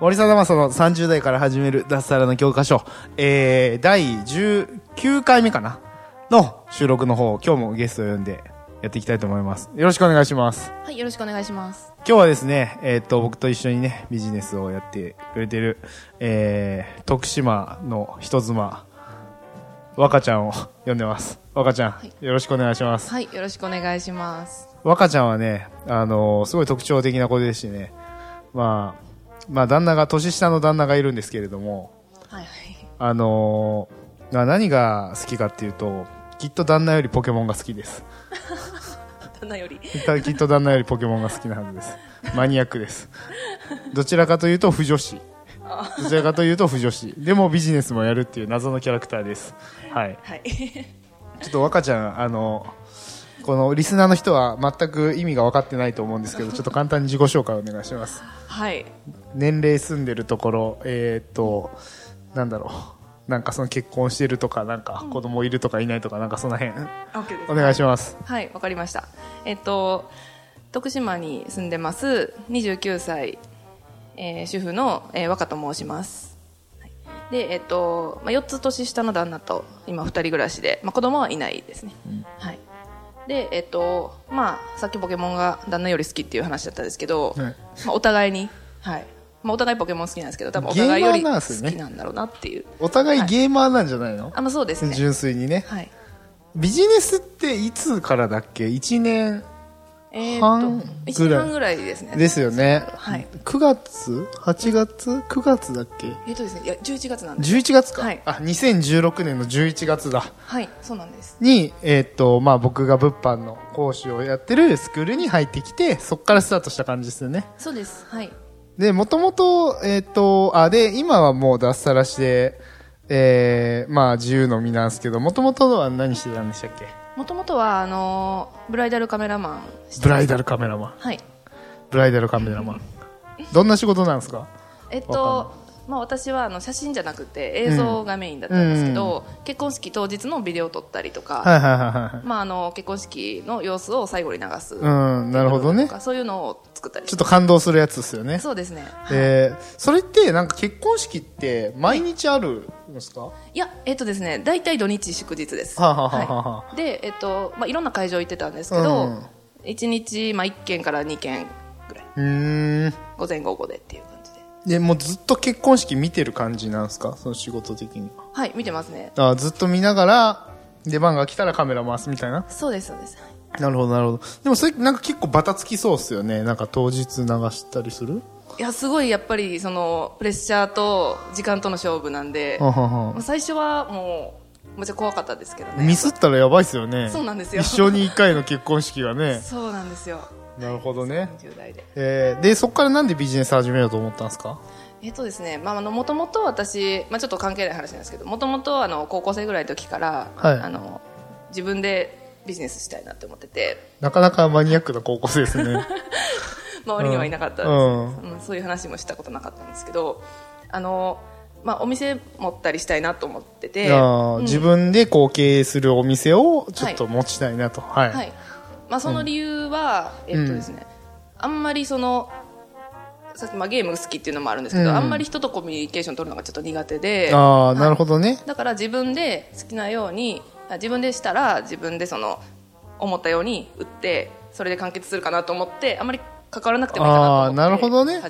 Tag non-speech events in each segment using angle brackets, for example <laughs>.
森貞正の30代から始める脱サラの教科書、えー、第19回目かなの収録の方、今日もゲストを呼んでやっていきたいと思います。よろしくお願いします。はい、よろしくお願いします。今日はですね、えーっと、僕と一緒にね、ビジネスをやってくれてる、えー、徳島の人妻、若ちゃんを呼んでます。若ちゃん、はいよろしくお願いします。はい、よろしくお願いします。若ちゃんはね、あのーすごい特徴的な子でしてね、まあ、まあ、旦那が、年下の旦那がいるんですけれども、はいはい。あのーまあ何が好きかっていうと、きっと旦那よりポケモンが好きです。<laughs> 旦那より。きっと旦那よりポケモンが好きなはずです。マニアックです。どちらかというと不女子。どちらかというと不女子。でもビジネスもやるっていう謎のキャラクターです。はい。はい。ちょっと若ちゃん、あの、このリスナーの人は全く意味が分かってないと思うんですけど、<laughs> ちょっと簡単に自己紹介お願いします。はい。年齢住んでるところ、えーっと、なんだろう。なんかその結婚してるとか、なんか子供いるとかいないとか、なんかその辺。お願いします。はい、わかりました。えっと、徳島に住んでます、29歳、えー主婦の、えー若と申します。はいで、えっと、まあ、4つ年下の旦那と、今2人暮らしで、まあ、子供はいないですね。はい。で、えっと、まあ、さっきポケモンが旦那より好きっていう話だったんですけど、はいまあ、お互いに、はい。まあ、お互いポケモン好きなんですけど、多分お互いより好きなんだろうなっていう。お互いゲーマーなんじゃないの、あ、まあ、そうですね。純粋にね。はい。ビジネスっていつからだっけ ?1 年えー、半っと、ぐらい1年半ぐらいですね。ですよね。はい9月 ?8 月 ?9 月だっけ？えっとですね、いや、11月なんです。11月か、はいあ、2016年の11月だ。はい、そうなんです。に、えーっと、まあ僕が物販の講師をやってるスクールに入ってきて、そこからスタートした感じですよね。そうです。はい。で、もともと、えーっと、あ、で、今はもう脱サラして、えー、まあ自由の身なんですけど、もともとは何してたんでしたっけ？もともとは、あのーブライダルカメラマンブライダルカメラマン。はい。ブライダルカメラマン。どんな仕事なんですか？えっと、まあ私はあの写真じゃなくて映像がメインだったんですけど、結婚式当日のビデオを撮ったりとか。まああの結婚式の様子を最後に流す。うん、なるほどねそういうのを作ったりちょっと感動するやつですよね。そうですね。えー、それってなんか結婚式って毎日あるんですか？いや、えっとですね、大体土日祝日です。はあはあはあはあいで、えっと、まあいろんな会場行ってたんですけど、うん1日、まあ1件から2件ぐらい。うーん。午前午後でっていう感じで。で、もうずっと結婚式見てる感じなんですか？その仕事的には。はい、見てますね。あずっと見ながら、出番が来たらカメラ回すみたいな？そうです、そうです。なるほど、なるほど。でもそれなんか結構バタつきそうっすよね。なんか当日流したりする？いや、すごいやっぱり、その、プレッシャーと時間との勝負なんで、はははまあ最初はもう、めっちゃ怖かったですけどね。ミスったらやばいっすよね。そうなんですよ一生に一回の結婚式がね。そうなんですよ。なるほどね。10代で。えー、で、そこからなんでビジネス始めようと思ったんですか？えっとですね、まあ、あの、もともと私、まあ、ちょっと関係ない話なんですけど、もともと、あの、高校生ぐらいの時から、はいあの、自分でビジネスしたいなって思ってて、なかなかマニアックな高校生ですね。<laughs> 周りにはいなかったんです、うんうんそういう話もしたことなかったんですけど、あの、まあ、お店持ったりしたいなと思ってて、うん自分でこう経営するお店をちょっと持ちたいなと。はい。はい。まあ、その理由は、えっとですね、あんまりその、さっきまあゲーム好きっていうのもあるんですけど、うんあんまり人とコミュニケーション取るのがちょっと苦手で、ああ、なるほどね。だから自分で好きなように、あ自分でしたら自分でその、思ったように売って、それで完結するかなと思って、あんまり関わらなくてもいいかなと思って。あーなるほどね。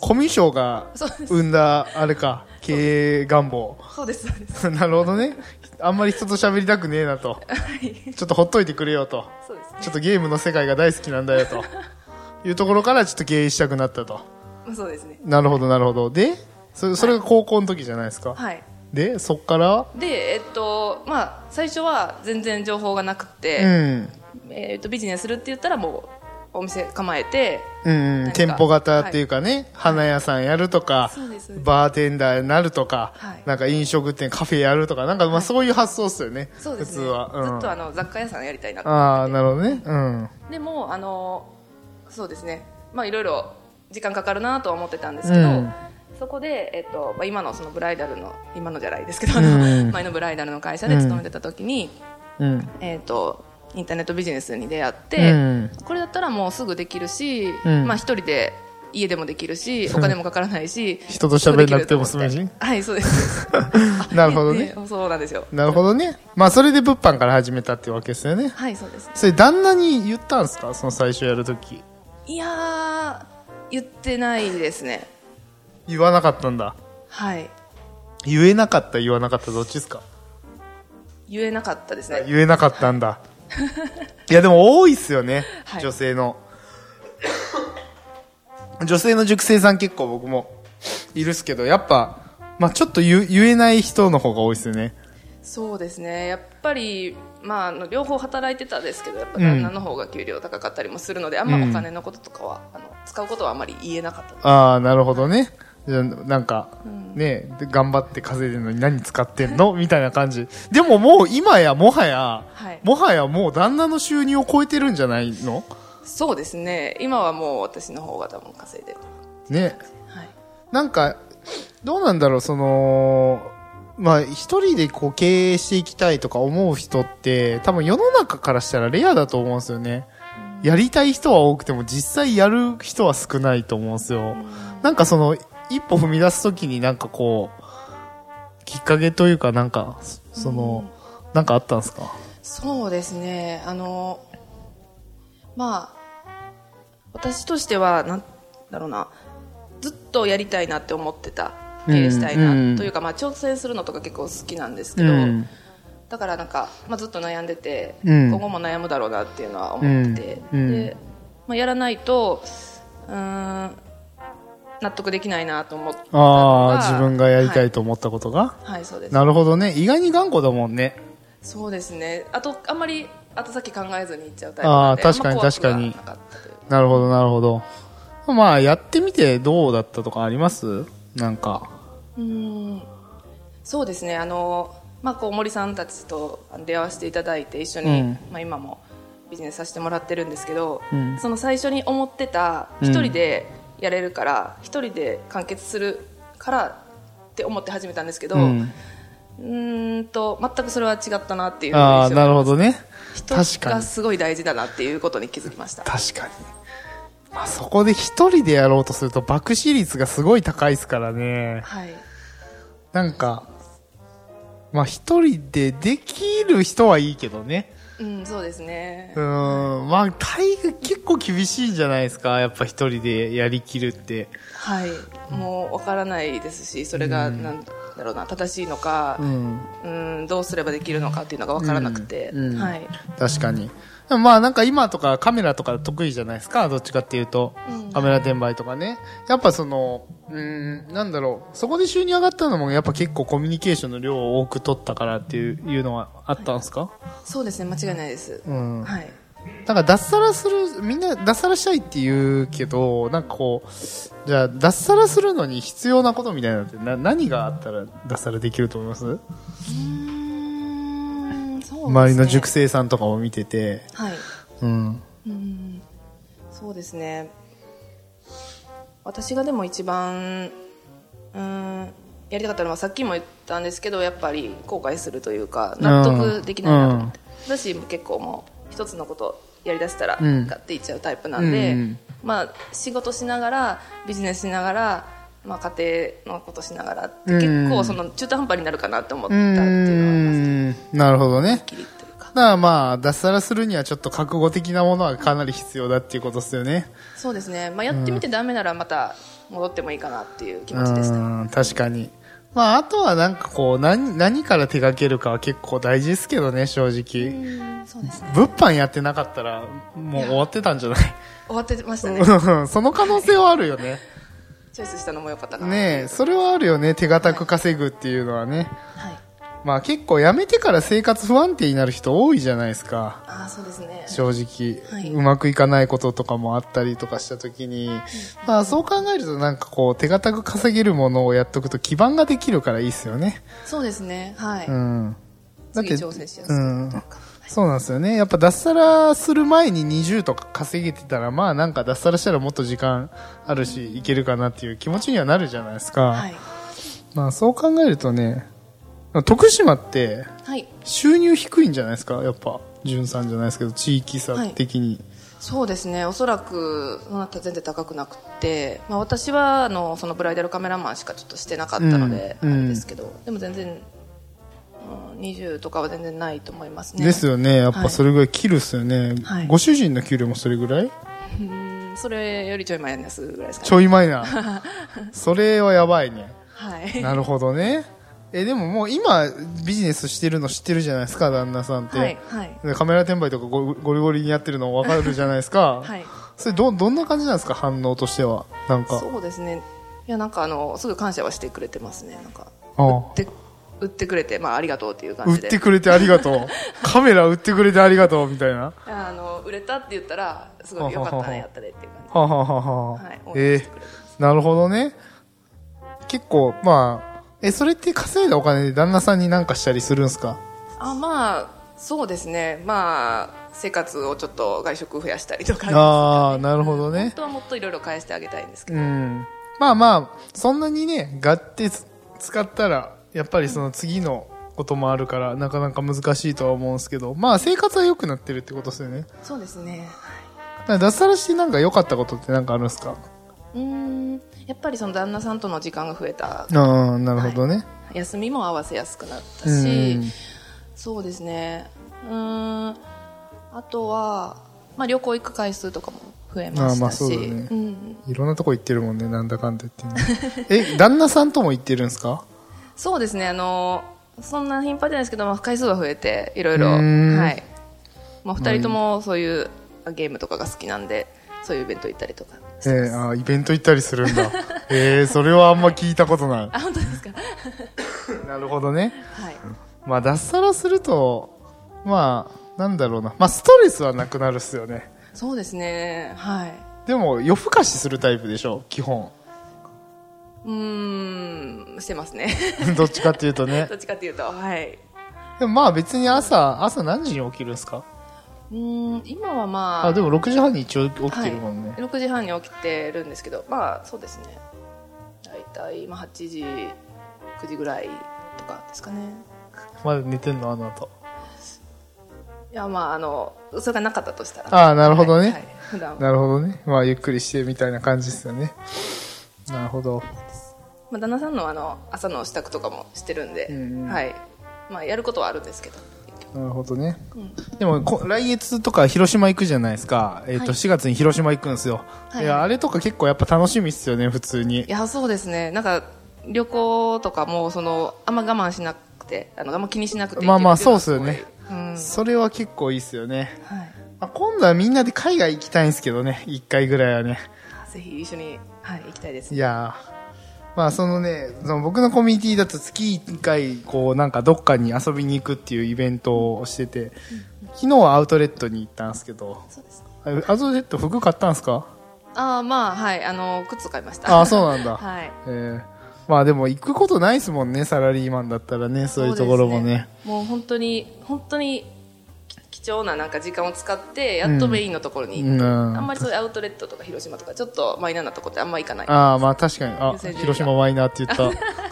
コミュ障が生んだ、あれか、経営願望。そうです、そうです。<laughs> なるほどね。あんまり人と喋りたくねえなと。ちょっとほっといてくれよと。ね。ちょっとゲームの世界が大好きなんだよと。いうところからちょっと経営したくなったと。そうですね。なるほど、なるほど。で、それそれが高校の時じゃないですか。はい。で、そっから、で、えっと、まあ、最初は全然情報がなくて、うん。えっとビジネスするって言ったらもうお店構えてうん店舗型っていうかね、花屋さんやるとかそうです。バーテンダーになるとか、はい。なんか飲食店カフェやるとかなんかまあそういう発想っすよね、そうですね。普通は、うん、ずっとあの雑貨屋さんやりたいなとああなるほどね。うん。てでもあのそうですね。まあいろいろ時間かかるなとは思ってたんですけど、うん。そこで、えっとまあ、今のそのブライダルの今のじゃないですけど、うん。前のブライダルの会社で勤めてた時に、うん。えっとインターネットビジネスに出会って、うん。これだったらもうすぐできるし、うん。まあ一人で家でもできるしお金もかからないし <laughs> 人と喋んなくても済むし。はいそうです。<laughs> なるほどね。そうなんですよ。なるほどね。まあそれで物販から始めたってわけですよね。はいそうです。それ旦那に言ったんですか？その最初やるときいやー言ってないですね。言わなかったんだ。はい。言えなかった言わなかったどっちですか？言えなかったですね。言えなかったんだ <laughs> いやでも多いっすよね、はい。女性の。女性の塾生さん結構僕もいるっすけどやっぱ、まあ、ちょっと言言えない人の方が多いっすよね。そうですね。やっぱり、まあ、あの両方働いてたんですけどやっぱうん。旦那の方が給料高かったりもするので、あんまお金のこととかは、あの使うことはあまり言えなかった。ああなるほどねなんか、ねで頑張って稼いでるのに何使ってんの？<laughs> みたいな感じ。でももう今やもはや、はい。もはやもう旦那の収入を超えてるんじゃないの？そうですね。今はもう私の方が多分稼いでる。ね。はい。なんか、どうなんだろう、その、まあ、一人でこう経営していきたいとか思う人って、多分世の中からしたらレアだと思うんですよね。やりたい人は多くても実際やる人は少ないと思うんですよ。なんかその、一歩踏み出すときになんかこう、きっかけというかなんか、その、なんかあったんですか？そうですね。あのまあ私としてはなんだろうな。ずっとやりたいなって思ってた経営したいな、うん。というか、まあ、挑戦するのとか結構好きなんですけど、うん。だからなんか、まあ、ずっと悩んでて、うん。今後も悩むだろうなっていうのは思ってて、うん。うん。でまあ、やらないとうーん納得できないなと思っああ、が自分がやりたはいと思ったことが、はい、そうです。なるほどね。意外に頑固だもんね。そうですね。あとあんまり後先考えずにいっちゃうタイプなんであー確かに確かに。はなるほど、なるほど。まあ、やってみてどうだったとかあります？なんか。うーん。そうですね。あの、まあ、こう森さんたちと出会わせていただいて一緒に、うん。まあ、今もビジネスさせてもらってるんですけど、うん。その最初に思ってたうん。一人でやれるから一、人で完結するからって思って始めたんですけど、う。うんと全くそれは違ったなっていうああ、なるほどどね。人確かに。がすごい大事だなっていうことに気づきました確かに。まあ、そこで一人でやろうとすると爆死率がすごい高いですからね。はいなんか、まあ一人でできる人はいいけどね。うんそうですねうーん、まあ大概結構厳しいんじゃないですか？やっぱ一人でやりきるって。はいもうわからないですしそれがなんだろうな正しいのか、うん。うん、どうすればできるのかっていうのが分からなくて、うんうんはい、確かに。で <laughs> もまあなんか今とかカメラとか得意じゃないですか、どっちかっていうと。うんカメラ転売とかね。やっぱその、うーん、なんだろう。そこで収入上がったのもやっぱ結構コミュニケーションの量を多く取ったからっていういうのはあったんですか、そうですね間違いないです、うん。はい、なんか脱サラする、みんな脱サラしたいって言うけど、なんかこう、じゃあ脱サラするのに必要なことみたいなのってな何があったら脱サラできると思います？うーん周りの塾生さんとかも見てて。はい。うん。うん。そうですね。私がでも一番うんやりたかったのはさっきも言ったんですけどやっぱり後悔するというか納得できないなと思って、私も結構もう一つのことやりだしたらうん。ガッていっちゃうタイプなんで、うん。まあ、仕事しながらビジネスしながら、まあ、家庭のことしながら結構その中途半端になるかなと思っうたっていうのはあります。なるほどね。だからまあ、脱サラするにはちょっと覚悟的なものはかなり必要だっていうことですよね。そうですね、まあ、やってみてダメならまた戻ってもいいかなっていう気う持ちでした、ん、確かに。まあ、あとはなんかこう、何、何から手掛けるかは結構大事ですけどね、正直。そうですね物販やってなかったら、もう終わってたんじゃない？終わってましたねうん <laughs> その可能性はあるよね。チョイスしたのも良かったかなねえ、それはあるよね、手堅く稼ぐっていうのはね。はい。まあ結構辞めてから生活不安定になる人多いじゃないですか。ああそうですね。正直、はい。うまくいかないこととかもあったりとかした時に、まあそう考えるとなんかこう手堅く稼げるものをやっとくと基盤ができるからいいですよね。そうですね。はい、うん。だって、次挑戦しやすい、うんそうなんですよね。やっぱ脱サラする前に20とか稼げてたら、まあなんか脱サラしたらもっと時間あるし、いけるかなっていう気持ちにはなるじゃないですか。はいまあそう考えるとね、徳島ってはい収入低いんじゃないですか？やっぱ、潤さんじゃないですけど、地域差的に。そうですねおそらくその後は全然高くなくて、まあ、私はあのそのブライダルカメラマンしかちょっとしてなかったので、うんあれですけどでも全然、うん、20とかは全然ないと思いますねですよね。やっぱそれぐらい切るっすよね。はいご主人の給料もそれぐらい？うんそれよりちょいマイナスぐらいですかねちょいマイナー。<laughs> それはやばいね。はいなるほどね。え、でももう今ビジネスしてるの知ってるじゃないですか、旦那さんって。はいはいでカメラ転売とかゴゴリゴリにやってるの分かるじゃないですか。はいそれど、どんな感じなんですか、反応としては？なんか。そうですねいやなんかあのすぐ感謝はしてくれてますねなんかああ売って売ってくれて、まあ、ありがとうっていう売感じでってくれてありがとう。<laughs> カメラ売ってくれてありがとう、みたいな。あの売れたって言ったらすごいよかったねやったねっていう感じはあ、はあはあはあはい応え援してくれてますーなるほどね。結構、まあ、え、それって稼いだお金で旦那さんになんかしたりするんすか？あまあそうですねまあ生活をちょっと外食増やしたりとかああ、なるほどね本。当はもっといろいろ返してあげたいんですけど、うん。まあまあ、そんなにね、がってつ使ったら、やっぱりその次のこともあるから、なかなか難しいとは思うんですけど、まあ生活は良くなってるってことですよね。そうですね。脱サラしてなんか良かったことってなんかあるんですか？うーん。やっぱりその旦那さんとの時間が増えた。ああ、なるほどね。休みも合わせやすくなったうん。し、そうですね。うーん。あとは、まあ、旅行行く回数とかも増えましたし、そうだね。うん、いろんなとこ行ってるもんね、なんだかんだ言ってね。え、旦那さんとも行ってるんですか？そうですねあのそんな頻繁じゃないですけど、まあ、回数は増えていろいろはいまあ、2人ともそういうゲームとかが好きなんでそういうイベント行ったりとかえー、あーイベント行ったりするんだ。<laughs> えー、それはあんま聞いたことない。あ本当ですか？<laughs> なるほどね。はいまあ脱サラすると、まあ、なんだろうな。まあストレスはなくなるっすよね。そうですねはいでも夜更かしするタイプでしょ、基本。うーんしてますね <laughs> どっちかっていうとねど。っちかっていうとはいでもまあ別に朝、朝何時に起きるんですか？うーん今はまああ、でも6時半に一応起きてるもんね。はい、6時半に起きてるんですけどまあそうですね大体今8時9時ぐらいとかですかねまだ寝てんの？あの後。いやまああのそれがなかったとしたらああ、なるほどね。はいはいなるほどね。まあゆっくりしてみたいな感じですよね。なるほど。まあ、旦那さんのあの朝の支度とかもしてるんで、うんうんはいまあ、やることはあるんですけどなるほどね。うんでもこ、来月とか広島行くじゃないですか。えっ、と、はい4月に広島行くんですよ。はいいや、あれとか結構やっぱ楽しみっすよね、普通にい。やそうですねなんか旅行とかもそのあんま我慢しなくてあのあんま気にしなくてまあまあそうっすよねうんそれは結構いいっすよね。はいまあ、今度はみんなで海外行きたいんですけどね、一回ぐらいはね。ぜひ一緒に、はい、行きたいですいやーまあそのね、その僕のコミュニティだと月1回、こうなんかどっかに遊びに行くっていうイベントをしてて、昨日はアウトレットに行ったんですけど、そうですあアウトレット服買ったんですか？ああまあはいあの靴買いました。ああ、そうなんだ。<laughs> はい。えーまあでも行くことないですもんね、サラリーマンだったらね、そういうところもね。そうですもう本当に本当にき貴重ななんか時間を使ってやっとメインのところに行って、うん。あんまりそういうアウトレットとか広島とかちょっとマイナーなとこってあんま行かない。ああ、まあ確かに。あ広島マイナーって言った。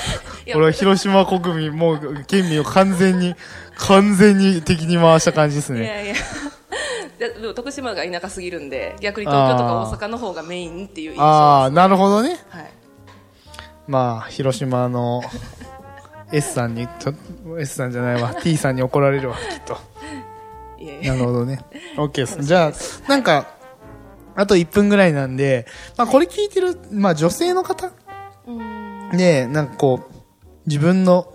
<laughs> 俺は広島国民、もう県民を完全に、<laughs> 完全に敵に回した感じですね。いやいや。で <laughs> でも徳島が田舎すぎるんで逆に東京とか大阪の方がメインっていう印象ああ、なるほどね。はい。まあ、広島の S さんに、ちょ S さんじゃないわ、T さんに怒られるわ、きっと。なるほどね。<laughs> OK です。じゃあ、なんか、あと1分ぐらいなんで、まあこれ聞いてる、まあ女性の方うんで、なんかこう、自分の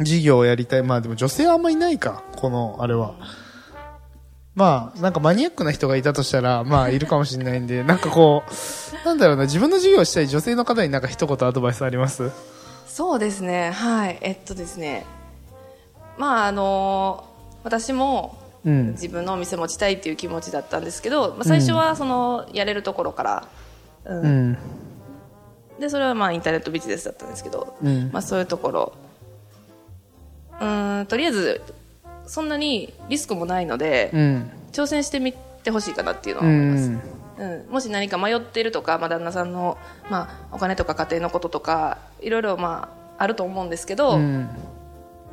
事業をやりたい。まあでも女性はあんまいないか、この、あれは。まあ、なんかマニアックな人がいたとしたら、まあいるかもしれないんで、<laughs> なんかこう、なんだろうな、自分の事業をしたい女性の方になんか一言アドバイスあります？そうですねはいえっとですねまああの私もうん。自分のお店持ちたいっていう気持ちだったんですけど、まあ、最初はそのやれるところから、うんうん。でそれはまあインターネットビジネスだったんですけど、うんまあ、そういうところうーんとりあえずそんなにリスクもないので、うん。挑戦してみてほしいかなっていうのうは思います、ん。うん、もし何か迷っているとか、まあ、旦那さんの、まあ、お金とか家庭のこととかいろいろ、まあ、あると思うんですけど、うん。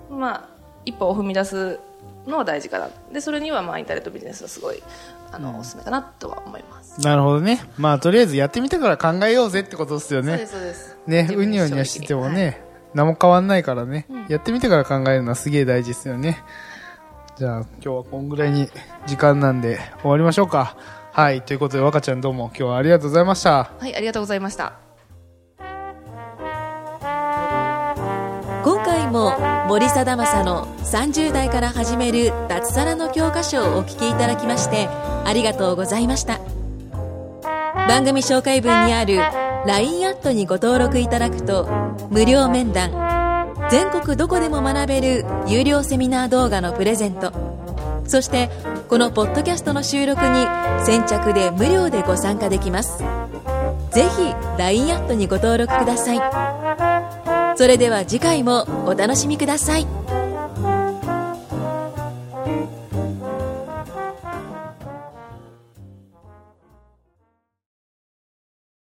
まあ、一歩を踏み出すのは大事かなでそれには、まあ、インターネットビジネスはすごいあの、おすすめかなとは思います、なるほどね。まあ、とりあえずやってみてから考えようぜってことですよねそうで。すそうですね、うにょうにょしてても正ね、何も変わんないからね、やってみてから考えるのはすげえ大事ですよね。じゃあ、今日はこんぐらいに時間なんで終わりましょうか。はい、ということで若ちゃんどうも今日はありがとうございました。直はいありがとうございました森貞正の30代から始める脱サラの教科書をお聞きいただきましてありがとうございました。番組紹介文にある LINE アットにご登録いただくと無料面談全国どこでも学べる有料セミナー動画のプレゼントそしてこのポッドキャストの収録に先着で無料でご参加できます。ぜひ LINE アットにご登録ください。それでは次回もお楽しみください。